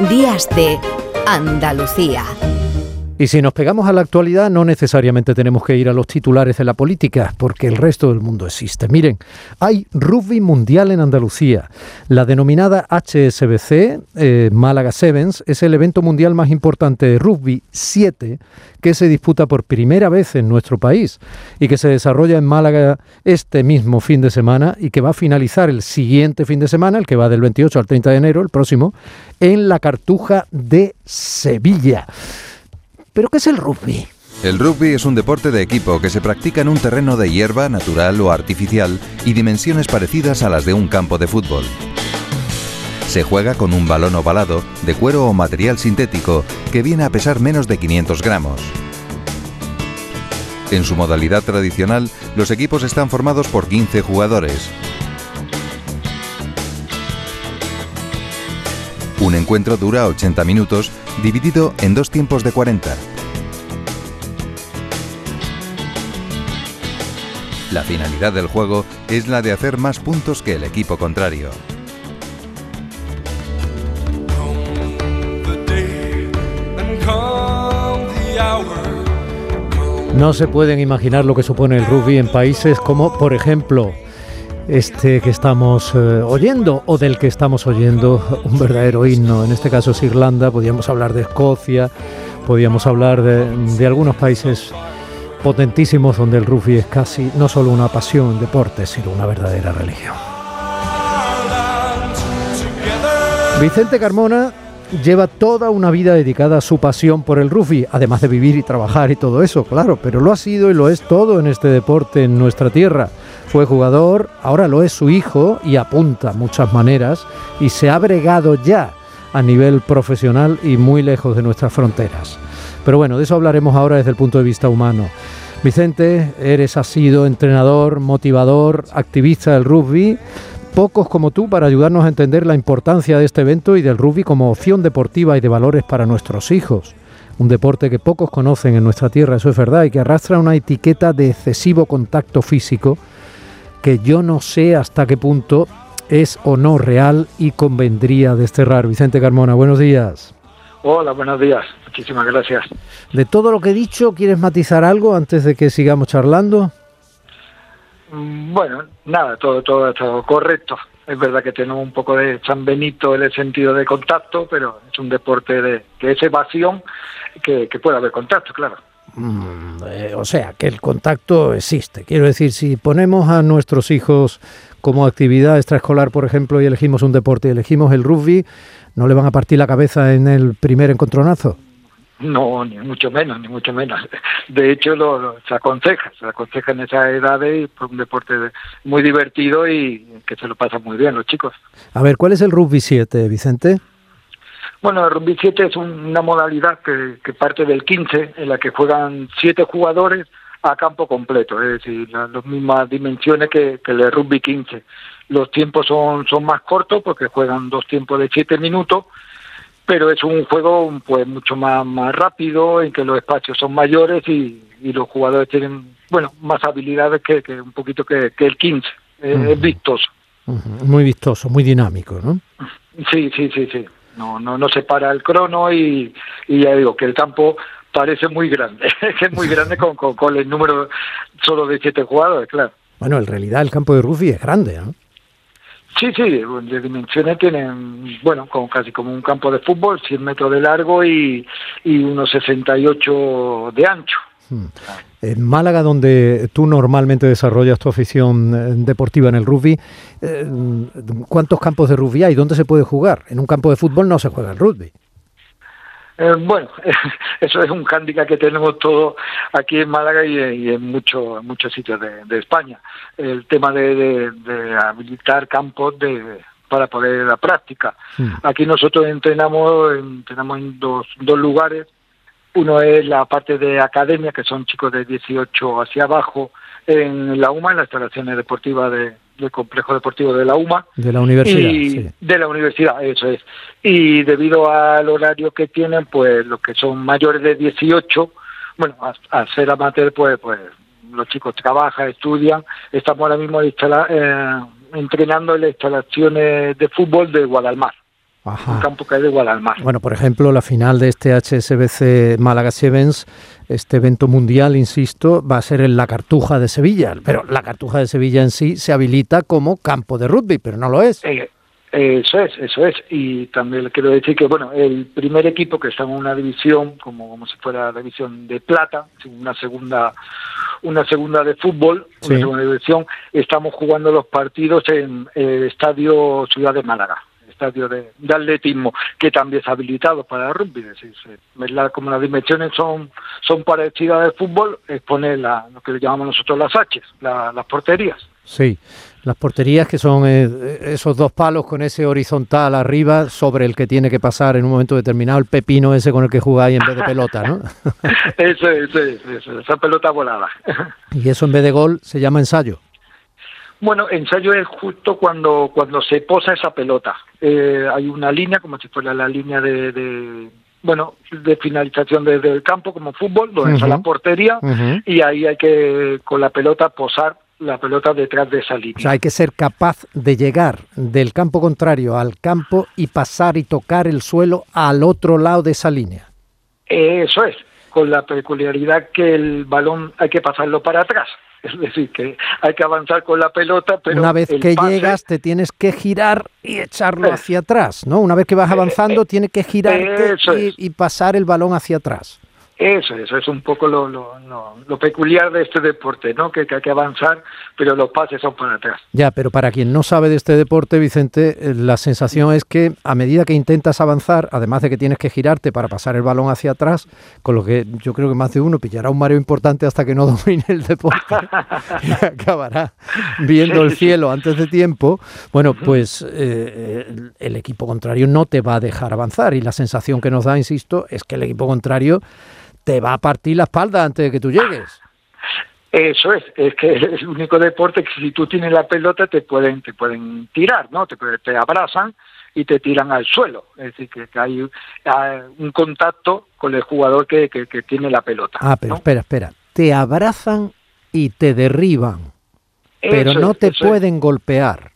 Días de Andalucía. Y si nos pegamos a la actualidad, no necesariamente tenemos que ir a los titulares de la política, porque el resto del mundo existe. Miren, hay rugby mundial en Andalucía. La denominada HSBC, eh, Málaga Sevens, es el evento mundial más importante de rugby 7 que se disputa por primera vez en nuestro país y que se desarrolla en Málaga este mismo fin de semana y que va a finalizar el siguiente fin de semana, el que va del 28 al 30 de enero, el próximo, en la Cartuja de Sevilla. ¿Pero qué es el rugby? El rugby es un deporte de equipo que se practica en un terreno de hierba natural o artificial y dimensiones parecidas a las de un campo de fútbol. Se juega con un balón ovalado de cuero o material sintético que viene a pesar menos de 500 gramos. En su modalidad tradicional, los equipos están formados por 15 jugadores. Un encuentro dura 80 minutos dividido en dos tiempos de 40. La finalidad del juego es la de hacer más puntos que el equipo contrario. No se pueden imaginar lo que supone el rugby en países como, por ejemplo, este que estamos eh, oyendo o del que estamos oyendo un verdadero himno. En este caso es Irlanda, podríamos hablar de Escocia, podríamos hablar de, de, algunos países potentísimos donde el rugby es casi no solo una pasión, un deporte, sino una verdadera religión. Vicente Carmona lleva toda una vida dedicada a su pasión por el rugby, además de vivir y trabajar y todo eso, claro, pero lo ha sido y lo es todo en este deporte en nuestra tierra. Fue jugador, ahora lo es su hijo y apunta muchas maneras y se ha bregado ya a nivel profesional y muy lejos de nuestras fronteras. Pero bueno, de eso hablaremos ahora desde el punto de vista humano. Vicente, eres, has sido entrenador, motivador, activista del rugby, pocos como tú para ayudarnos a entender la importancia de este evento y del rugby como opción deportiva y de valores para nuestros hijos. Un deporte que pocos conocen en nuestra tierra, eso es verdad, y que arrastra una etiqueta de excesivo contacto físico que yo no sé hasta qué punto es o no real y convendría desterrar. Vicente Carmona, buenos días. Hola, buenos días. Muchísimas gracias. De todo lo que he dicho, ¿quieres matizar algo antes de que sigamos charlando? Mm, bueno, nada, todo, todo todo correcto. Es verdad que tenemos un poco de San Benito en el sentido de contacto, pero es un deporte de que es evasión, que, que puede haber contacto, claro. Mm, eh, o sea, que el contacto existe. Quiero decir, si ponemos a nuestros hijos como actividad extraescolar, por ejemplo, y elegimos un deporte y elegimos el rugby, ¿no le van a partir la cabeza en el primer encontronazo? No, ni mucho menos, ni mucho menos. De hecho, lo, se aconseja, se aconseja en esa edad por un deporte muy divertido y que se lo pasan muy bien los chicos. A ver, ¿cuál es el rugby 7, Vicente? Bueno, el rugby 7 es una modalidad que, que, parte del 15, en la que juegan siete jugadores a campo completo, es decir, las, las mismas dimensiones que, que el rugby 15. Los tiempos son, son más cortos porque juegan dos tiempos de siete minutos pero es un juego pues mucho más, más rápido, en que los espacios son mayores y, y los jugadores tienen, bueno, más habilidades que, que un poquito que, que el 15. Es, es vistoso. Muy vistoso, muy dinámico, ¿no? Sí, sí, sí, sí. No, no, no se para el crono y, y ya digo que el campo parece muy grande, que es muy grande con, con, con el número solo de siete jugadores, claro. Bueno, en realidad el campo de rugby es grande, ¿no? Sí, sí, de dimensiones tienen, bueno, como casi como un campo de fútbol, 100 metros de largo y, y unos 68 de ancho. Hmm. En Málaga, donde tú normalmente desarrollas tu afición eh, deportiva en el rugby, eh, ¿cuántos campos de rugby hay? ¿Dónde se puede jugar? En un campo de fútbol no se juega el rugby. Eh, bueno, eso es un hándicap que tenemos todos aquí en Málaga y, y en muchos muchos sitios de, de, España. El tema de, de, de habilitar campos de, para poder la práctica. Hmm. Aquí nosotros entrenamos, entrenamos en dos, dos lugares. Uno es la parte de academia, que son chicos de 18 hacia abajo, en la UMA, en las instalaciones deportivas de, del complejo deportivo de la UMA. De la universidad. Y sí. De la universidad, eso es. Y debido al horario que tienen, pues los que son mayores de 18, bueno, a, a ser amateur, pues, pues los chicos trabajan, estudian. Estamos ahora mismo instala, eh, entrenando en las instalaciones de fútbol de Guadalmar. Un campo que es igual al mar. Bueno, por ejemplo, la final de este HSBC Málaga Sevens, este evento mundial, insisto, va a ser en la Cartuja de Sevilla, pero la Cartuja de Sevilla en sí se habilita como campo de rugby, pero no lo es. Eh, eso es, eso es. Y también le quiero decir que, bueno, el primer equipo que está en una división, como, como si fuera la división de plata, una segunda una segunda de fútbol, una segunda división, estamos jugando los partidos en el Estadio Ciudad de Málaga estadio de, atletismo que también es habilitado para el rugby. como las dimensiones son, son parecidas al fútbol, es poner la, lo que llamamos nosotros las H, las porterías. Sí, las porterías que son eh, esos dos palos con ese horizontal arriba sobre el que tiene que pasar en un momento determinado el pepino ese con el que jugáis en vez de pelota, ¿no? eso, eso, eso, esa pelota volada. y eso en vez de gol se llama ensayo. Bueno, ensayo es justo cuando, cuando se posa esa pelota. Eh, hay una línea, como si fuera la línea de, bueno, de finalización desde el campo, como fútbol, donde está la portería, y ahí hay que, con la pelota, posar la pelota detrás de esa línea. O sea, hay que ser capaz de llegar del campo contrario al campo y pasar y tocar el suelo al otro lado de esa línea. Eso es, con la peculiaridad que el balón hay que pasarlo para atrás. Es decir, que hay que avanzar con la pelota, pero... Una vez que llegas te tienes que girar y echarlo hacia atrás, ¿no? Una vez que vas eh, avanzando eh, tienes que girar y, pasar el balón hacia atrás. Eso, eso es un poco lo, lo, lo, peculiar de este deporte, ¿no? Que, hay que avanzar, pero los pases son para atrás. Ya, pero para quien no sabe de este deporte, Vicente, eh, la sensación es que a medida que intentas avanzar, además de que tienes que girarte para pasar el balón hacia atrás, con lo que yo creo que más de uno pillará un mareo importante hasta que no domine el deporte y acabará viendo el cielo antes de tiempo, bueno, pues eh, el equipo contrario no te va a dejar avanzar y la sensación que nos da, insisto, es que el equipo contrario te va a partir la espalda antes de que tú llegues. Eso es, es que es el único deporte que si tú tienes la pelota te pueden, te pueden tirar, ¿no? Te, te abrazan y te tiran al suelo. Es decir, que, hay, un contacto con el jugador que, que, tiene la pelota. Ah, pero espera, espera. Te abrazan y te derriban, pero no te pueden golpear.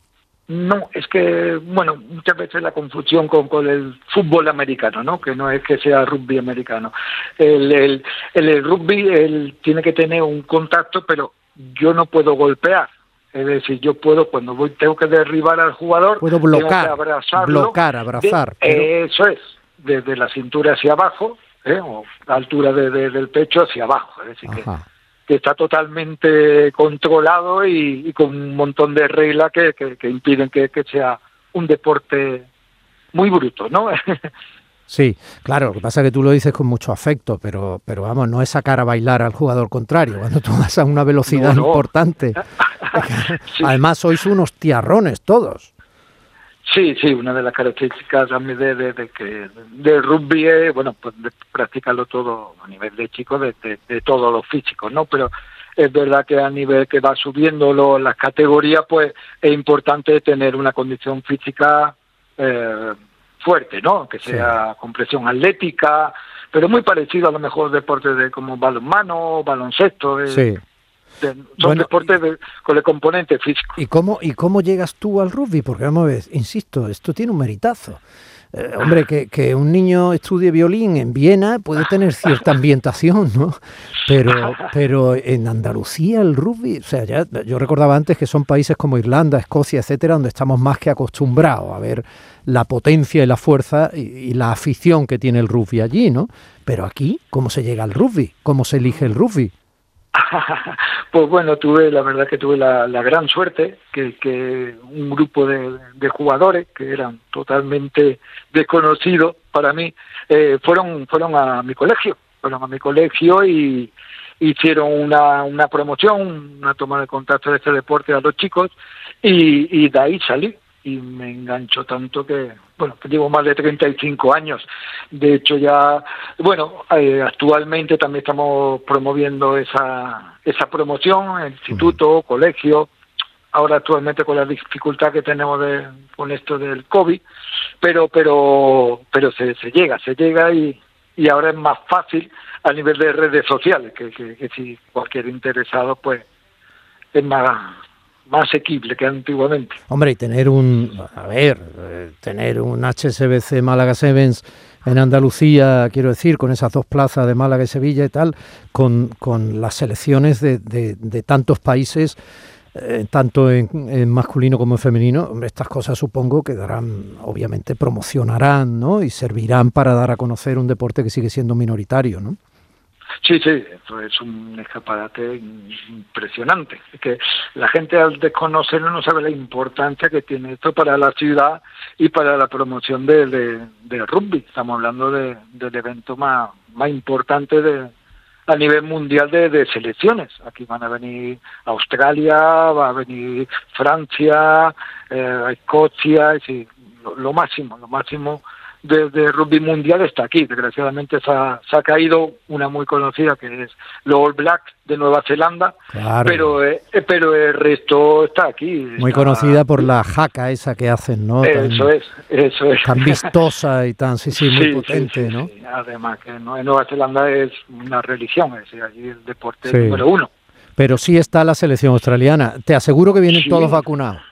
No, es que, bueno, muchas veces la confusión con, con, el fútbol americano, ¿no? Que no es que sea rugby americano. El, el, el, rugby él tiene que tener un contacto, pero yo no puedo golpear. Es decir, yo puedo, cuando voy, tengo que derribar al jugador, puedo bloquear, bloquear, abrazar. Eso es, desde la cintura hacia abajo, ¿eh? o la altura de, del pecho hacia abajo. Es decir, que que está totalmente controlado y, con un montón de reglas que, que, impiden que, sea un deporte muy bruto, ¿no? Sí, claro, lo que pasa es que tú lo dices con mucho afecto, pero, pero vamos, no es sacar a bailar al jugador contrario, cuando tú vas a una velocidad importante. Además, sois unos tiarrones todos. Sí, sí, una de las características también de, de, de que del rugby es, bueno, pues practicarlo todo a nivel de chicos, de, de, todos los físicos, ¿no? Pero es verdad que a nivel que va subiendo lo, las categorías, pues es importante tener una condición física eh, fuerte, ¿no? Que sea compresión atlética, pero muy parecido a lo mejor deportes de como balonmano, baloncesto. sí son deportes con el componente físico. ¿Y cómo, ¿Y cómo llegas tú al rugby? Porque vamos a ver, insisto, esto tiene un meritazo. Eh, hombre, que, que, un niño estudie violín en Viena puede tener cierta ambientación, ¿no? Pero, pero en Andalucía el rugby, o sea, ya, yo recordaba antes que son países como Irlanda, Escocia, etcétera, donde estamos más que acostumbrados a ver la potencia y la fuerza y, y la afición que tiene el rugby allí, ¿no? Pero aquí, ¿cómo se llega al rugby? ¿Cómo se elige el rugby? Pues bueno, tuve, la verdad que tuve la, gran suerte que, un grupo de, jugadores que eran totalmente desconocidos para mí, eh, fueron, fueron a mi colegio, fueron a mi colegio y hicieron una, una promoción, una toma de contacto de este deporte a los chicos y de ahí salí y me enganchó tanto que, bueno, llevo más de 35 años. De hecho, ya, bueno, eh, actualmente también estamos promoviendo esa, esa promoción, instituto, colegio, ahora actualmente con la dificultad que tenemos de, con esto del COVID, pero, pero, pero se, se llega, se llega y, y ahora es más fácil a nivel de redes sociales, que, que, que si cualquier interesado, pues es más más asequible que antiguamente. Hombre, y tener un, a ver, eh, tener un HSBC Málaga Sevens en Andalucía, quiero decir, con esas dos plazas de Málaga y Sevilla y tal, con, con las selecciones de, de, de tantos países, eh, tanto en, en, masculino como en femenino, hombre, estas cosas supongo que darán, obviamente promocionarán, ¿no? Y servirán para dar a conocer un deporte que sigue siendo minoritario, ¿no? Sí, sí, es un escaparate impresionante. Es que la gente al desconocerlo no sabe la importancia que tiene esto para la ciudad y para la promoción del de, rugby. Estamos hablando de, del evento más, más importante de, a nivel mundial de, de, selecciones. Aquí van a venir Australia, va a venir Francia, eh, Escocia, sí, lo, lo máximo, lo máximo de, de, rugby mundial está aquí. Desgraciadamente se ha, se ha, caído una muy conocida que es los All Blacks de Nueva Zelanda, claro. pero eh, pero el resto está aquí. Muy conocida por la jaca esa que hacen, ¿no? Eso tan, es, eso es. Tan vistosa y tan, sí, sí, muy sí, potente, sí, ¿no? Además que en Nueva Zelanda es una religión, es decir, allí el deporte número uno. Pero sí está la selección australiana. Te aseguro que vienen todos vacunados.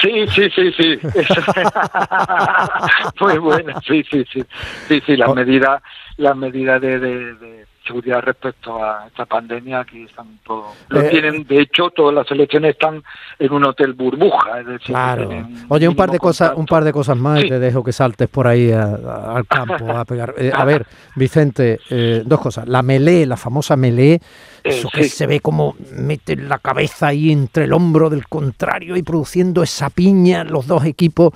Sí, sí, sí, sí. Muy bueno, sí, sí, sí. Sí, sí, las medidas las medidas de, de, de, seguridad respecto a esta pandemia aquí están todos. Lo eh, tienen, de hecho, todas las elecciones están en un hotel burbuja. Es decir, claro. Oye, un par de cosas, un par de cosas más sí. y te dejo que saltes por ahí a, a, al campo a pegar. Eh, a ver, Vicente, eh, dos cosas. La melee, la famosa melee. Eso que sí. se ve como mete la cabeza ahí entre el hombro del contrario y produciendo esa piña los dos equipos.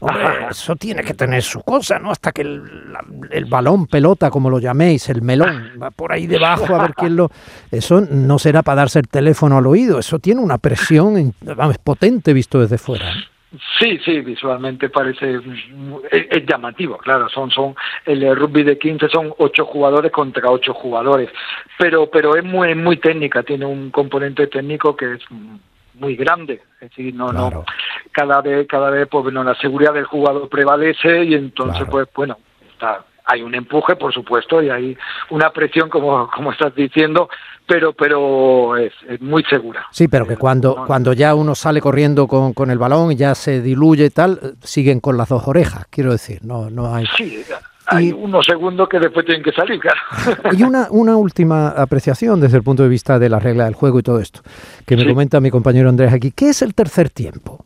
Hombre, eso tiene que tener su cosa, ¿no? Hasta que el, la, el, balón, pelota, como lo llaméis, el melón, va por ahí debajo a ver quién lo... Eso no será para darse el teléfono al oído, eso tiene una presión, vamos, potente visto desde fuera. Sí, sí, visualmente parece es, es, llamativo, claro, son son el rugby de 15 son ocho jugadores contra ocho jugadores, pero pero es muy muy técnica, tiene un componente técnico que es muy grande, es decir, no claro. no cada vez cada vez pues bueno, la seguridad del jugador prevalece y entonces claro. pues bueno, está hay un empuje, por supuesto, y hay una presión, como, como estás diciendo, pero pero es, es muy segura. Sí, pero que cuando, no, cuando ya uno sale corriendo con, con el balón y ya se diluye y tal, siguen con las dos orejas, quiero decir, no, no hay... Sí, hay y, unos segundos que después tienen que salir, claro. Y una, una última apreciación desde el punto de vista de la regla del juego y todo esto, que me sí. comenta mi compañero Andrés aquí. ¿Qué es el tercer tiempo?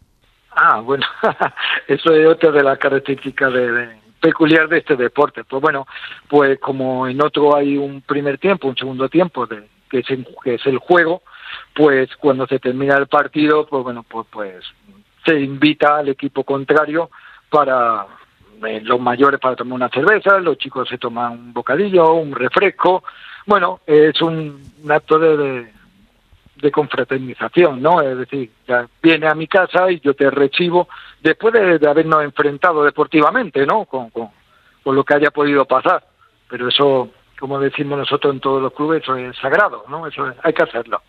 Ah, bueno, eso es otra de las características de, de peculiar de este deporte. Pues bueno, pues como en otro hay un primer tiempo, un segundo tiempo, de, que, es, que es el juego, pues cuando se termina el partido, pues bueno, pues, pues se invita al equipo contrario para los mayores para tomar una cerveza, los chicos se toman un bocadillo, un refresco. Bueno, es un, acto de, de, confraternización, ¿no? Es decir, ya viene a mi casa y yo te recibo después de, habernos enfrentado deportivamente, ¿no? Con, con, con, lo que haya podido pasar. Pero eso, como decimos nosotros en todos los clubes, eso es sagrado, ¿no? Eso es, hay que hacerlo.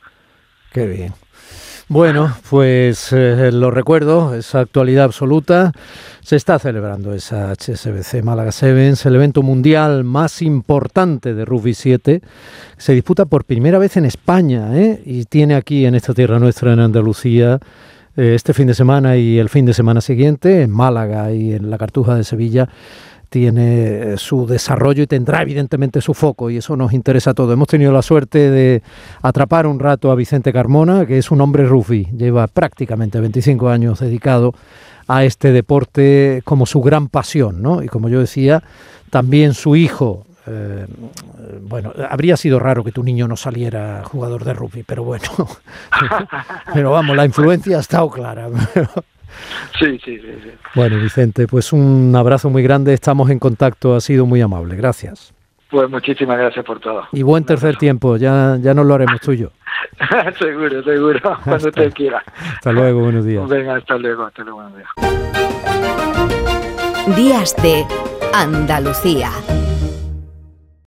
Qué bien. Bueno, pues eh, lo recuerdo, esa actualidad absoluta. Se está celebrando esa HSBC Málaga Sevens, el evento mundial más importante de Rugby 7. Se disputa por primera vez en España ¿eh? y tiene aquí en esta tierra nuestra, en Andalucía, eh, este fin de semana y el fin de semana siguiente, en Málaga y en la Cartuja de Sevilla, tiene su desarrollo y tendrá evidentemente su foco y eso nos interesa a todos. Hemos tenido la suerte de atrapar un rato a Vicente Carmona, que es un hombre rugby, lleva prácticamente 25 años dedicado a este deporte como su gran pasión, ¿no? Y como yo decía, también su hijo, eh, bueno, habría sido raro que tu niño no saliera jugador de rugby, pero bueno, pero vamos, la influencia ha estado clara. Sí, sí, sí, sí. Bueno, Vicente, pues un abrazo muy grande, estamos en contacto, ha sido muy amable, gracias. Pues muchísimas gracias por todo. Y buen tercer tiempo, ya, ya nos lo haremos tuyo. seguro, seguro, cuando hasta, usted quiera. Hasta luego, buenos días. Venga, hasta luego, hasta luego, buenos días. Días de Andalucía.